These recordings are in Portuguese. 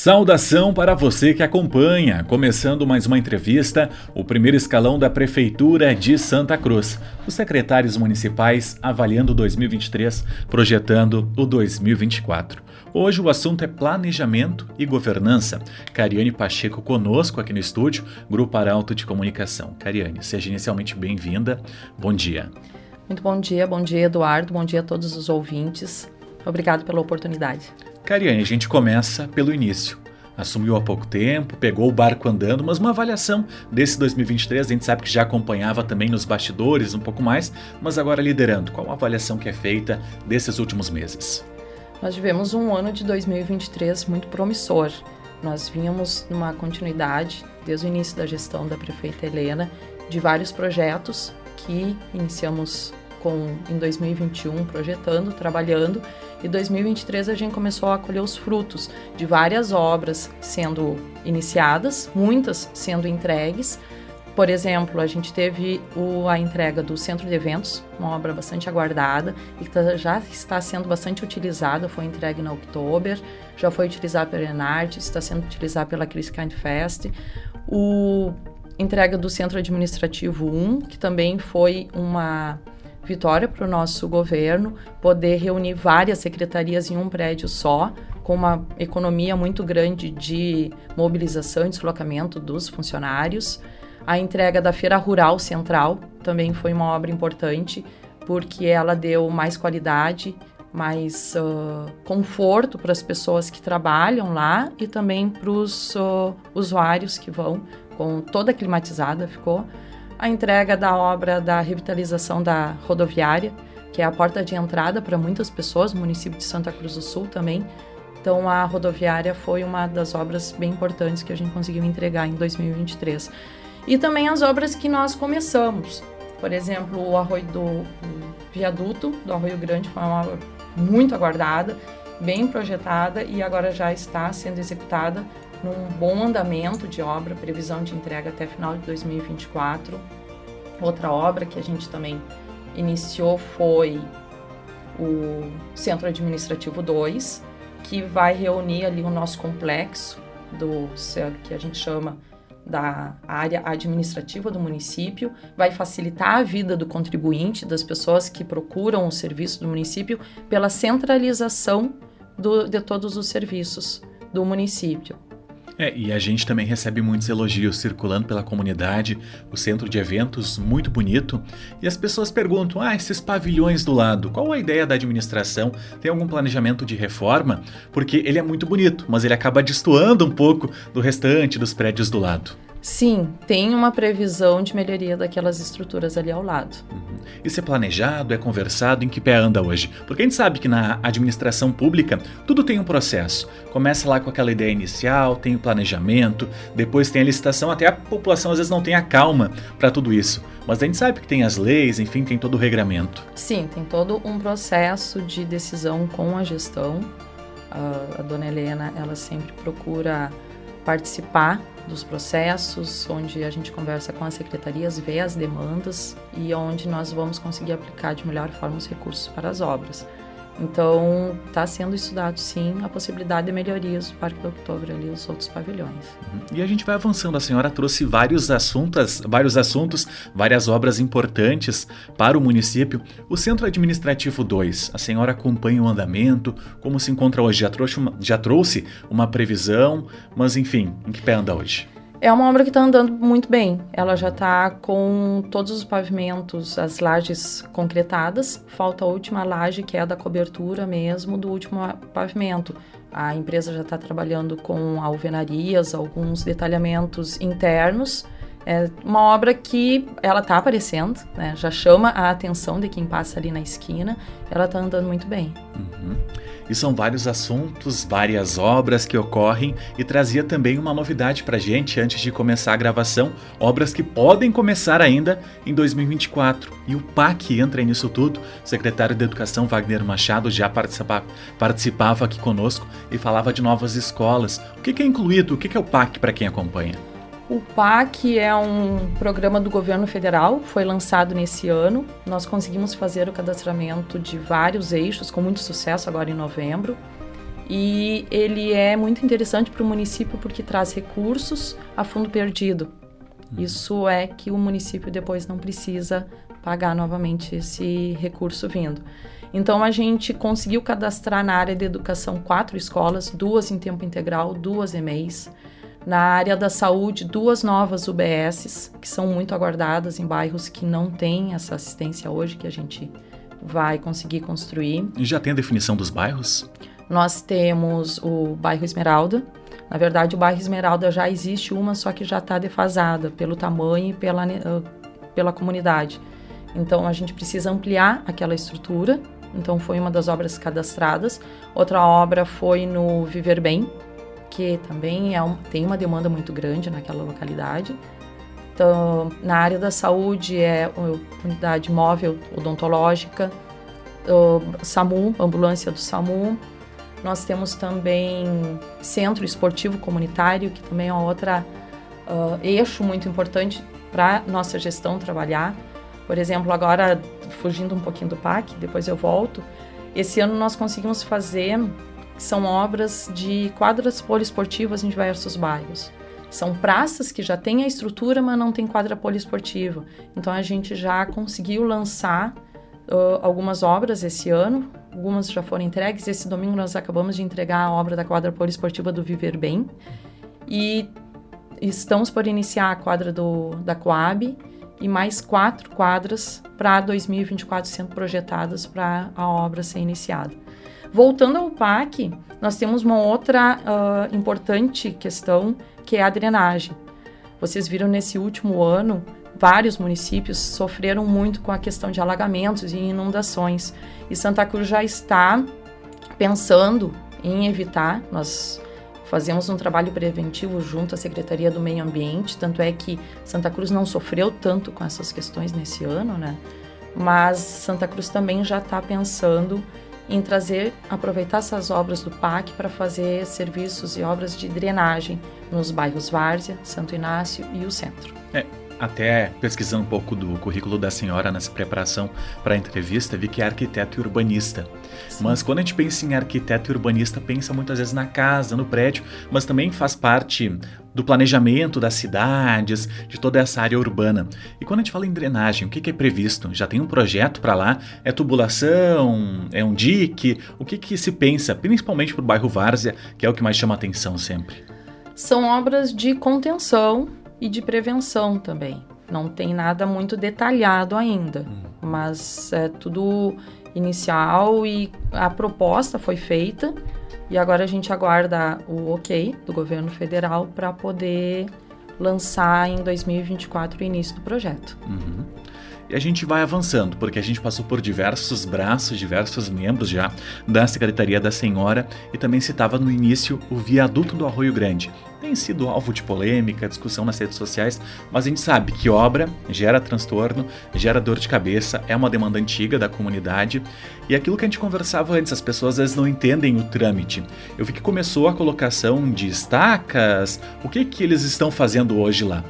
Saudação para você que acompanha, começando mais uma entrevista, o primeiro escalão da Prefeitura de Santa Cruz. Os secretários municipais avaliando 2023, projetando o 2024. Hoje o assunto é planejamento e governança. Cariane Pacheco conosco aqui no estúdio, Grupo Arauto de Comunicação. Cariane, seja inicialmente bem-vinda. Bom dia. Muito bom dia, bom dia Eduardo, bom dia a todos os ouvintes. Obrigado pela oportunidade. Cariane, a gente começa pelo início. Assumiu há pouco tempo, pegou o barco andando, mas uma avaliação desse 2023, a gente sabe que já acompanhava também nos bastidores um pouco mais, mas agora liderando. Qual a avaliação que é feita desses últimos meses? Nós tivemos um ano de 2023 muito promissor. Nós vínhamos numa continuidade, desde o início da gestão da prefeita Helena, de vários projetos que iniciamos com em 2021 projetando, trabalhando e 2023 a gente começou a colher os frutos de várias obras sendo iniciadas, muitas sendo entregues. Por exemplo, a gente teve o, a entrega do Centro de Eventos, uma obra bastante aguardada e que tá, já está sendo bastante utilizada, foi entregue na Oktober, já foi utilizada pela Enarte, está sendo utilizada pela Chris Kind Fest. O entrega do Centro Administrativo 1, que também foi uma vitória para o nosso governo poder reunir várias secretarias em um prédio só, com uma economia muito grande de mobilização e deslocamento dos funcionários. A entrega da Feira Rural Central também foi uma obra importante, porque ela deu mais qualidade, mais uh, conforto para as pessoas que trabalham lá e também para os uh, usuários que vão, com toda climatizada ficou a entrega da obra da revitalização da rodoviária, que é a porta de entrada para muitas pessoas, município de Santa Cruz do Sul também. Então, a rodoviária foi uma das obras bem importantes que a gente conseguiu entregar em 2023. E também as obras que nós começamos. Por exemplo, o arroio do o viaduto do Arroio Grande foi uma obra muito aguardada, bem projetada e agora já está sendo executada num bom andamento de obra, previsão de entrega até final de 2024. Outra obra que a gente também iniciou foi o Centro Administrativo 2, que vai reunir ali o nosso complexo do que a gente chama da área administrativa do município, vai facilitar a vida do contribuinte, das pessoas que procuram o serviço do município, pela centralização do, de todos os serviços do município. É, e a gente também recebe muitos elogios circulando pela comunidade, o centro de eventos muito bonito, e as pessoas perguntam: "Ah, esses pavilhões do lado, qual a ideia da administração? Tem algum planejamento de reforma? Porque ele é muito bonito, mas ele acaba destoando um pouco do restante dos prédios do lado." Sim, tem uma previsão de melhoria daquelas estruturas ali ao lado. Uhum. Isso é planejado, é conversado, em que pé anda hoje? Porque a gente sabe que na administração pública tudo tem um processo. Começa lá com aquela ideia inicial, tem o planejamento, depois tem a licitação, até a população às vezes não tem a calma para tudo isso. Mas a gente sabe que tem as leis, enfim, tem todo o regramento. Sim, tem todo um processo de decisão com a gestão. a dona Helena, ela sempre procura participar dos processos, onde a gente conversa com as secretarias, vê as demandas e onde nós vamos conseguir aplicar de melhor forma os recursos para as obras. Então, está sendo estudado sim a possibilidade de melhorias do Parque do Outubro ali, os outros pavilhões. Uhum. E a gente vai avançando. A senhora trouxe vários assuntos, vários assuntos, várias obras importantes para o município. O Centro Administrativo 2, a senhora acompanha o andamento, como se encontra hoje? Já trouxe uma, já trouxe uma previsão, mas enfim, em que pé anda hoje? É uma obra que está andando muito bem. Ela já está com todos os pavimentos, as lajes concretadas. Falta a última laje, que é a da cobertura mesmo do último pavimento. A empresa já está trabalhando com alvenarias, alguns detalhamentos internos. É uma obra que ela está aparecendo, né? já chama a atenção de quem passa ali na esquina. Ela está andando muito bem. Uhum. E são vários assuntos, várias obras que ocorrem e trazia também uma novidade para gente antes de começar a gravação, obras que podem começar ainda em 2024. E o PAC entra nisso tudo. O secretário de Educação Wagner Machado já participava, participava aqui conosco e falava de novas escolas. O que é incluído? O que é o PAC para quem acompanha? O PAC é um programa do governo federal, foi lançado nesse ano. Nós conseguimos fazer o cadastramento de vários eixos com muito sucesso agora em novembro. e ele é muito interessante para o município porque traz recursos a fundo perdido. Uhum. Isso é que o município depois não precisa pagar novamente esse recurso vindo. Então a gente conseguiu cadastrar na área de educação quatro escolas, duas em tempo integral, duas EMEIs. Na área da saúde, duas novas UBSs, que são muito aguardadas em bairros que não têm essa assistência hoje, que a gente vai conseguir construir. E já tem a definição dos bairros? Nós temos o bairro Esmeralda. Na verdade, o bairro Esmeralda já existe uma, só que já está defasada pelo tamanho e pela, uh, pela comunidade. Então, a gente precisa ampliar aquela estrutura. Então, foi uma das obras cadastradas. Outra obra foi no Viver Bem, que também é um, tem uma demanda muito grande naquela localidade. Então, na área da saúde é unidade móvel odontológica, SAMU, ambulância do SAMU, nós temos também centro esportivo comunitário, que também é outra uh, eixo muito importante para nossa gestão trabalhar. Por exemplo, agora fugindo um pouquinho do PAC, depois eu volto. Esse ano nós conseguimos fazer são obras de quadras poliesportivas em diversos bairros. São praças que já têm a estrutura, mas não tem quadra poliesportiva. Então a gente já conseguiu lançar uh, algumas obras esse ano, algumas já foram entregues. Esse domingo nós acabamos de entregar a obra da quadra poliesportiva do Viver Bem e estamos por iniciar a quadra do, da Coab e mais quatro quadras para 2024 sendo projetadas para a obra ser iniciada. Voltando ao PAC, nós temos uma outra uh, importante questão que é a drenagem. Vocês viram nesse último ano vários municípios sofreram muito com a questão de alagamentos e inundações. E Santa Cruz já está pensando em evitar. Nós fazemos um trabalho preventivo junto à Secretaria do Meio Ambiente, tanto é que Santa Cruz não sofreu tanto com essas questões nesse ano, né? Mas Santa Cruz também já está pensando em trazer, aproveitar essas obras do PAC para fazer serviços e obras de drenagem nos bairros Várzea, Santo Inácio e o centro. É, até pesquisando um pouco do currículo da senhora nessa preparação para a entrevista, vi que é arquiteto e urbanista. Sim. Mas quando a gente pensa em arquiteto e urbanista, pensa muitas vezes na casa, no prédio, mas também faz parte do planejamento das cidades, de toda essa área urbana. E quando a gente fala em drenagem, o que, que é previsto? Já tem um projeto para lá? É tubulação? É um dique? O que, que se pensa, principalmente para o bairro Várzea, que é o que mais chama atenção sempre? São obras de contenção e de prevenção também. Não tem nada muito detalhado ainda, hum. mas é tudo inicial e a proposta foi feita e agora a gente aguarda o ok do governo federal para poder lançar em 2024 o início do projeto. Uhum. E a gente vai avançando, porque a gente passou por diversos braços, diversos membros já da Secretaria da Senhora e também citava no início o viaduto do Arroio Grande. Tem sido alvo de polêmica, discussão nas redes sociais, mas a gente sabe que obra gera transtorno, gera dor de cabeça, é uma demanda antiga da comunidade e aquilo que a gente conversava antes, as pessoas às vezes não entendem o trâmite. Eu vi que começou a colocação de estacas, o que, que eles estão fazendo hoje lá?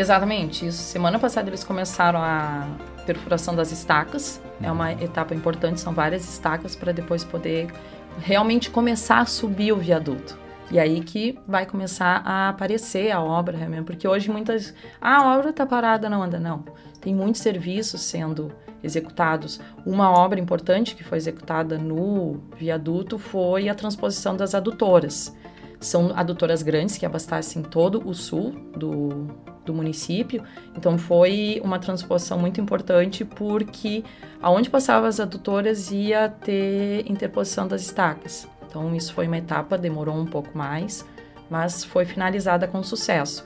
Exatamente, isso. Semana passada eles começaram a perfuração das estacas. É uma uhum. etapa importante, são várias estacas para depois poder realmente começar a subir o viaduto. E aí que vai começar a aparecer a obra realmente, porque hoje muitas, ah, a obra está parada, não anda, não. Tem muitos serviços sendo executados. Uma obra importante que foi executada no viaduto foi a transposição das adutoras. São adutoras grandes que abastecem todo o sul do, do município. Então foi uma transposição muito importante porque aonde passavam as adutoras ia ter interposição das estacas. Então isso foi uma etapa, demorou um pouco mais, mas foi finalizada com sucesso.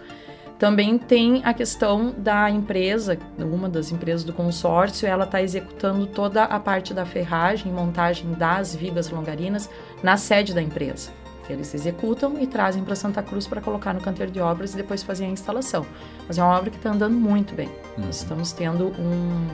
Também tem a questão da empresa, uma das empresas do consórcio, ela está executando toda a parte da ferragem e montagem das vigas longarinas na sede da empresa. Eles executam e trazem para Santa Cruz para colocar no canteiro de obras e depois fazer a instalação. Mas é uma obra que está andando muito bem. Uhum. Nós estamos tendo um,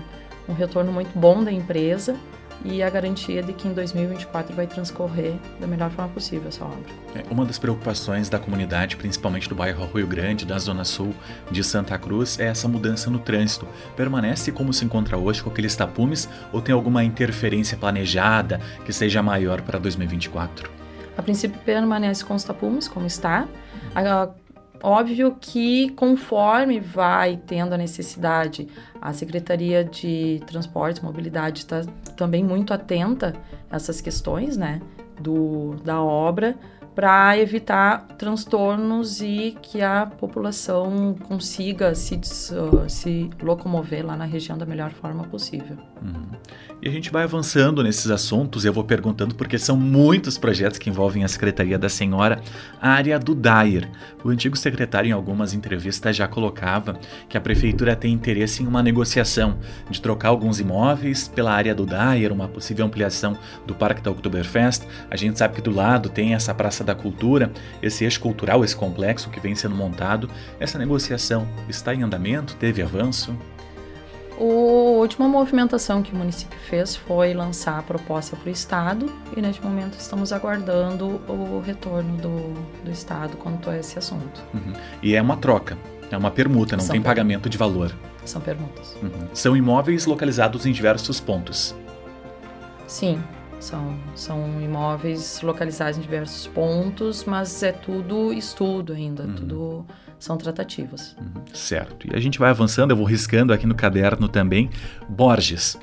um retorno muito bom da empresa e a garantia de que em 2024 vai transcorrer da melhor forma possível essa obra. É, uma das preocupações da comunidade, principalmente do bairro Rio Grande, da Zona Sul de Santa Cruz, é essa mudança no trânsito. Permanece como se encontra hoje com aqueles tapumes ou tem alguma interferência planejada que seja maior para 2024? A princípio permanece tapumes como está. Óbvio que conforme vai tendo a necessidade, a Secretaria de Transportes Mobilidade está também muito atenta a essas questões, né, do, da obra, para evitar transtornos e que a população consiga se, uh, se locomover lá na região da melhor forma possível. Uhum. E a gente vai avançando nesses assuntos, eu vou perguntando porque são muitos projetos que envolvem a Secretaria da Senhora, a área do DAIR. O antigo secretário, em algumas entrevistas, já colocava que a Prefeitura tem interesse em uma negociação de trocar alguns imóveis pela área do DAIR, uma possível ampliação do Parque da Oktoberfest. A gente sabe que do lado tem essa Praça da Cultura, esse eixo cultural, esse complexo que vem sendo montado. Essa negociação está em andamento? Teve avanço? A última movimentação que o município fez foi lançar a proposta para o Estado e neste momento estamos aguardando o retorno do, do Estado quanto a esse assunto. Uhum. E é uma troca, é uma permuta, não São tem pagamento de valor. São permutas. Uhum. São imóveis localizados em diversos pontos. Sim, são, são imóveis localizados em diversos pontos, mas é tudo estudo ainda, uhum. tudo são tratativas. Uhum. Certo. E a gente vai avançando, eu vou riscando aqui no caderno também. Borges.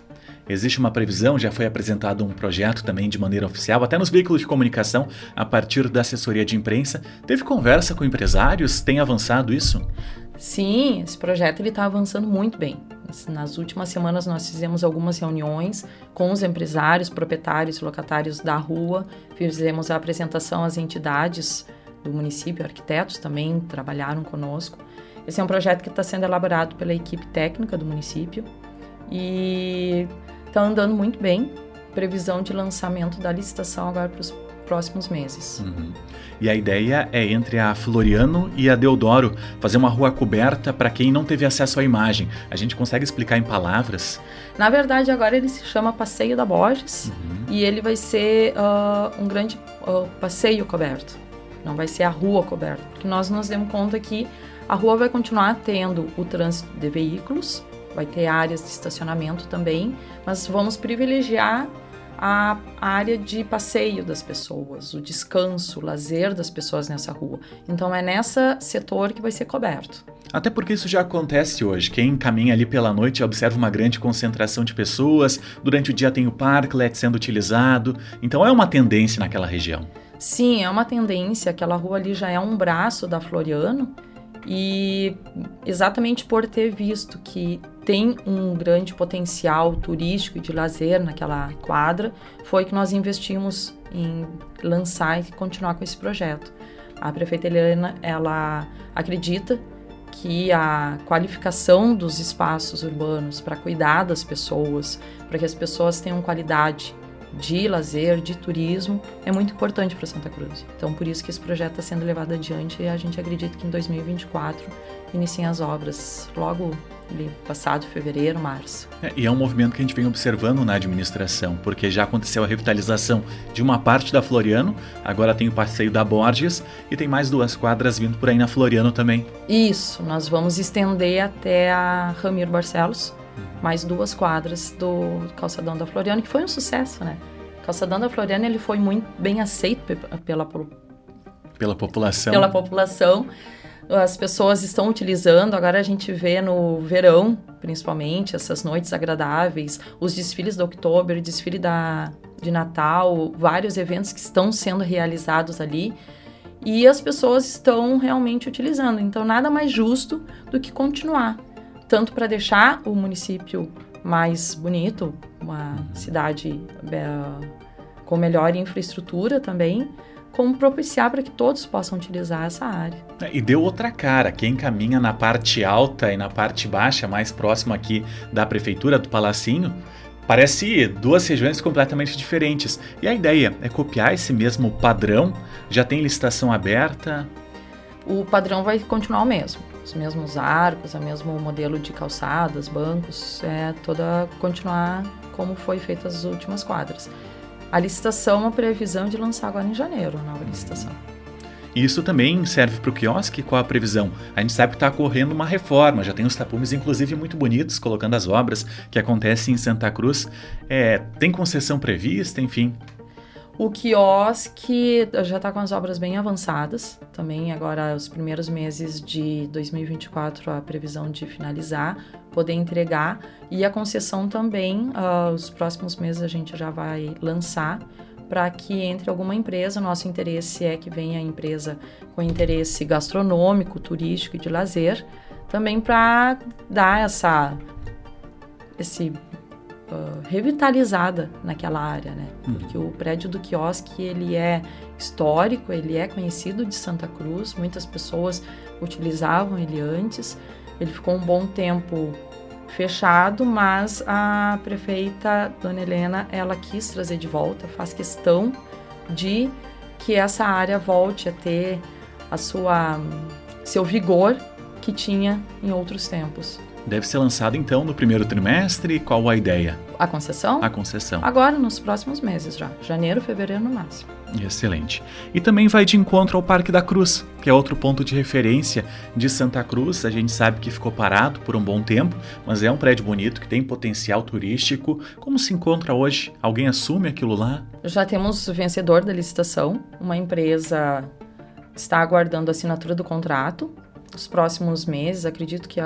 Existe uma previsão, já foi apresentado um projeto também de maneira oficial, até nos veículos de comunicação, a partir da assessoria de imprensa. Teve conversa com empresários? Tem avançado isso? Sim, esse projeto está avançando muito bem. Nas últimas semanas nós fizemos algumas reuniões com os empresários, proprietários, locatários da rua, fizemos a apresentação às entidades do município, arquitetos também trabalharam conosco. Esse é um projeto que está sendo elaborado pela equipe técnica do município e está andando muito bem. Previsão de lançamento da licitação agora para os próximos meses. Uhum. E a ideia é entre a Floriano e a Deodoro fazer uma rua coberta para quem não teve acesso à imagem. A gente consegue explicar em palavras? Na verdade, agora ele se chama Passeio da Borges uhum. e ele vai ser uh, um grande uh, passeio coberto não vai ser a rua coberta, porque nós nos demos conta que a rua vai continuar tendo o trânsito de veículos, vai ter áreas de estacionamento também, mas vamos privilegiar a área de passeio das pessoas, o descanso, o lazer das pessoas nessa rua. Então é nessa setor que vai ser coberto. Até porque isso já acontece hoje. Quem caminha ali pela noite observa uma grande concentração de pessoas, durante o dia tem o parklet sendo utilizado, então é uma tendência naquela região. Sim, é uma tendência. Aquela rua ali já é um braço da Floriano. E exatamente por ter visto que tem um grande potencial turístico e de lazer naquela quadra, foi que nós investimos em lançar e continuar com esse projeto. A prefeita Helena, ela acredita que a qualificação dos espaços urbanos para cuidar das pessoas, para que as pessoas tenham qualidade de lazer, de turismo, é muito importante para Santa Cruz. Então, por isso que esse projeto está sendo levado adiante e a gente acredita que em 2024 iniciem as obras logo ali, passado fevereiro, março. É, e é um movimento que a gente vem observando na administração, porque já aconteceu a revitalização de uma parte da Floriano, agora tem o passeio da Borges e tem mais duas quadras vindo por aí na Floriano também. Isso, nós vamos estender até a Ramiro Barcelos, mais duas quadras do calçadão da Floriano, que foi um sucesso, né? O calçadão da Floriano ele foi muito bem aceito pela pela população. Pela população. As pessoas estão utilizando, agora a gente vê no verão, principalmente, essas noites agradáveis, os desfiles do outubro, desfile da, de Natal, vários eventos que estão sendo realizados ali e as pessoas estão realmente utilizando. Então, nada mais justo do que continuar tanto para deixar o município mais bonito, uma cidade é, com melhor infraestrutura também, como propiciar para que todos possam utilizar essa área. É, e deu outra cara. Quem caminha na parte alta e na parte baixa, mais próximo aqui da prefeitura do Palacinho, parece duas regiões completamente diferentes. E a ideia é copiar esse mesmo padrão. Já tem licitação aberta? O padrão vai continuar o mesmo os mesmos arcos, o mesmo modelo de calçadas, bancos, é toda continuar como foi feita as últimas quadras. A licitação, a previsão de lançar agora em janeiro, a nova licitação. Isso também serve para o quiosque? Qual a previsão? A gente sabe que está ocorrendo uma reforma, já tem os tapumes, inclusive, muito bonitos, colocando as obras que acontecem em Santa Cruz. É, tem concessão prevista, enfim? O quiosque já está com as obras bem avançadas. Também agora os primeiros meses de 2024 a previsão de finalizar, poder entregar e a concessão também. Uh, os próximos meses a gente já vai lançar para que entre alguma empresa. Nosso interesse é que venha a empresa com interesse gastronômico, turístico e de lazer, também para dar essa esse uh, revitalizada naquela área, né? Uhum. Porque o prédio do quiosque ele é histórico, ele é conhecido de Santa Cruz, muitas pessoas utilizavam ele antes. Ele ficou um bom tempo fechado, mas a prefeita Dona Helena, ela quis trazer de volta, faz questão de que essa área volte a ter a sua seu vigor que tinha em outros tempos. Deve ser lançado então no primeiro trimestre. Qual a ideia? A concessão? A concessão. Agora, nos próximos meses já. Janeiro, fevereiro no máximo. Excelente. E também vai de encontro ao Parque da Cruz, que é outro ponto de referência de Santa Cruz. A gente sabe que ficou parado por um bom tempo, mas é um prédio bonito que tem potencial turístico. Como se encontra hoje? Alguém assume aquilo lá? Já temos o vencedor da licitação. Uma empresa está aguardando a assinatura do contrato os próximos meses, acredito que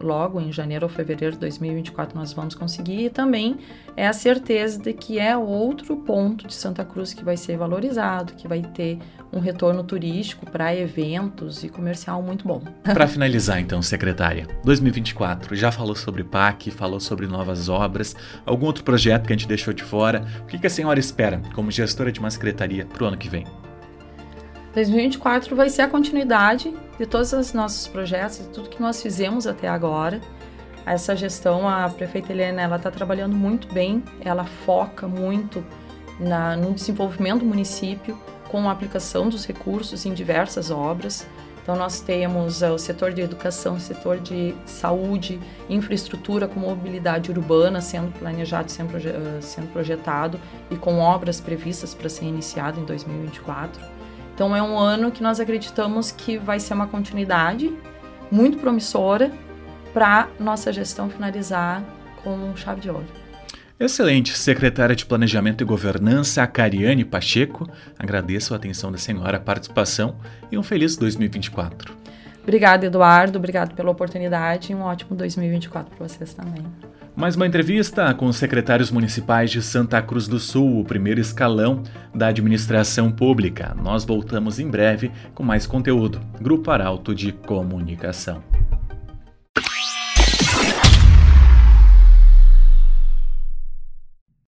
logo em janeiro ou fevereiro de 2024 nós vamos conseguir, e também é a certeza de que é outro ponto de Santa Cruz que vai ser valorizado, que vai ter um retorno turístico para eventos e comercial muito bom. Para finalizar, então, secretária, 2024 já falou sobre PAC, falou sobre novas obras, algum outro projeto que a gente deixou de fora? O que a senhora espera como gestora de uma secretaria para o ano que vem? 2024 vai ser a continuidade de todos os nossos projetos, de tudo que nós fizemos até agora. Essa gestão, a prefeita Helena, ela está trabalhando muito bem, ela foca muito na, no desenvolvimento do município com a aplicação dos recursos em diversas obras. Então, nós temos uh, o setor de educação, setor de saúde, infraestrutura com mobilidade urbana sendo planejado, sendo, sendo projetado e com obras previstas para ser iniciado em 2024. Então é um ano que nós acreditamos que vai ser uma continuidade muito promissora para nossa gestão finalizar com chave de ouro. Excelente, secretária de Planejamento e Governança, Cariane Pacheco. Agradeço a atenção da senhora, a participação e um feliz 2024. Obrigada, Eduardo. Obrigado pela oportunidade e um ótimo 2024 para vocês também. Mais uma entrevista com os secretários municipais de Santa Cruz do Sul, o primeiro escalão da administração pública. Nós voltamos em breve com mais conteúdo. Grupo Arauto de Comunicação.